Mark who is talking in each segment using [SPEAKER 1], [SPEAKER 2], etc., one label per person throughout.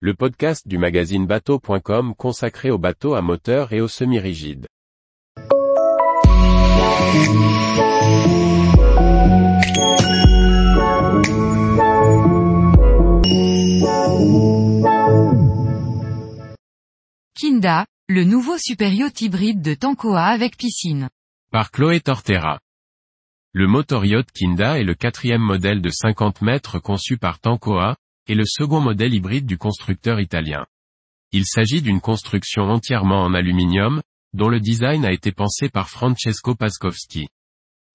[SPEAKER 1] le podcast du magazine bateau.com consacré aux bateaux à moteur et aux semi-rigides.
[SPEAKER 2] Kinda, le nouveau super yacht hybride de Tankoa avec piscine.
[SPEAKER 1] Par Chloé Tortera. Le motor yacht Kinda est le quatrième modèle de 50 mètres conçu par Tankoa, et le second modèle hybride du constructeur italien. Il s'agit d'une construction entièrement en aluminium, dont le design a été pensé par Francesco Paskowski.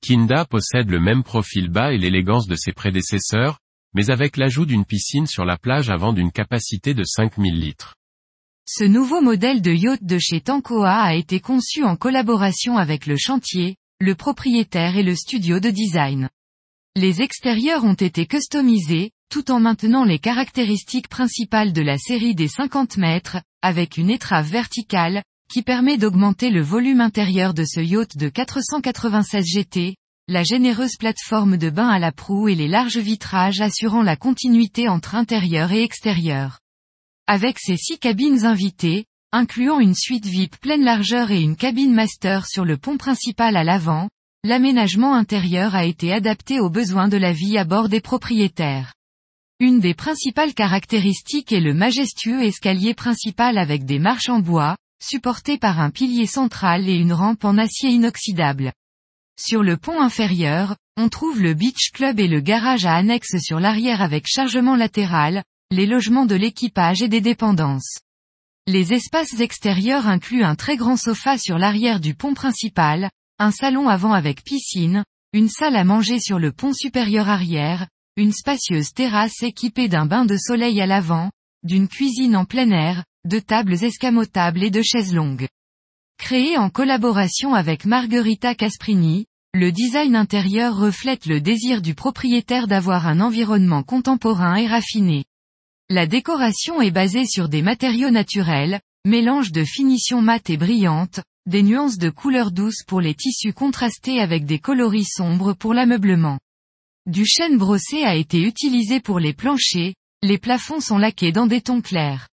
[SPEAKER 1] Kinda possède le même profil bas et l'élégance de ses prédécesseurs, mais avec l'ajout d'une piscine sur la plage avant d'une capacité de 5000 litres.
[SPEAKER 2] Ce nouveau modèle de yacht de chez Tankoa a été conçu en collaboration avec le chantier, le propriétaire et le studio de design. Les extérieurs ont été customisés, tout en maintenant les caractéristiques principales de la série des 50 mètres, avec une étrave verticale, qui permet d'augmenter le volume intérieur de ce yacht de 496 GT, la généreuse plateforme de bain à la proue et les larges vitrages assurant la continuité entre intérieur et extérieur. Avec ses six cabines invitées, incluant une suite VIP pleine largeur et une cabine master sur le pont principal à l'avant, l'aménagement intérieur a été adapté aux besoins de la vie à bord des propriétaires. Une des principales caractéristiques est le majestueux escalier principal avec des marches en bois, supporté par un pilier central et une rampe en acier inoxydable. Sur le pont inférieur, on trouve le beach club et le garage à annexe sur l'arrière avec chargement latéral, les logements de l'équipage et des dépendances. Les espaces extérieurs incluent un très grand sofa sur l'arrière du pont principal, un salon avant avec piscine, une salle à manger sur le pont supérieur arrière, une spacieuse terrasse équipée d'un bain de soleil à l'avant, d'une cuisine en plein air, de tables escamotables et de chaises longues. Créé en collaboration avec Margherita Casprini, le design intérieur reflète le désir du propriétaire d'avoir un environnement contemporain et raffiné. La décoration est basée sur des matériaux naturels, mélange de finitions mates et brillantes, des nuances de couleurs douces pour les tissus contrastés avec des coloris sombres pour l'ameublement. Du chêne brossé a été utilisé pour les planchers, les plafonds sont laqués dans des tons clairs.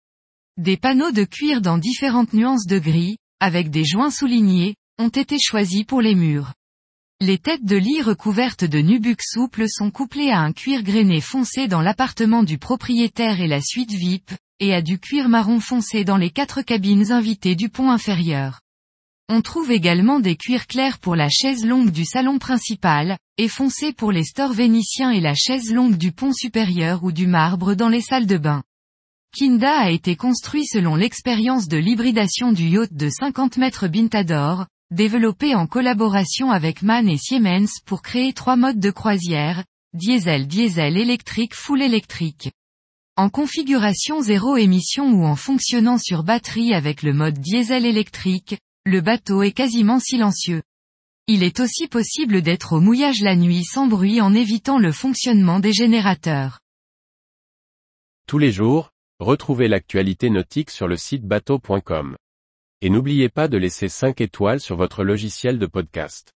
[SPEAKER 2] Des panneaux de cuir dans différentes nuances de gris, avec des joints soulignés, ont été choisis pour les murs. Les têtes de lit recouvertes de nubuck souples sont couplées à un cuir grainé foncé dans l'appartement du propriétaire et la suite VIP, et à du cuir marron foncé dans les quatre cabines invitées du pont inférieur. On trouve également des cuirs clairs pour la chaise longue du salon principal, et foncé pour les stores vénitiens et la chaise longue du pont supérieur ou du marbre dans les salles de bain. Kinda a été construit selon l'expérience de l'hybridation du yacht de 50 mètres Bintador, développé en collaboration avec MAN et Siemens pour créer trois modes de croisière, diesel diesel électrique full électrique. En configuration zéro émission ou en fonctionnant sur batterie avec le mode diesel électrique, le bateau est quasiment silencieux. Il est aussi possible d'être au mouillage la nuit sans bruit en évitant le fonctionnement des générateurs.
[SPEAKER 1] Tous les jours, retrouvez l'actualité nautique sur le site bateau.com. Et n'oubliez pas de laisser 5 étoiles sur votre logiciel de podcast.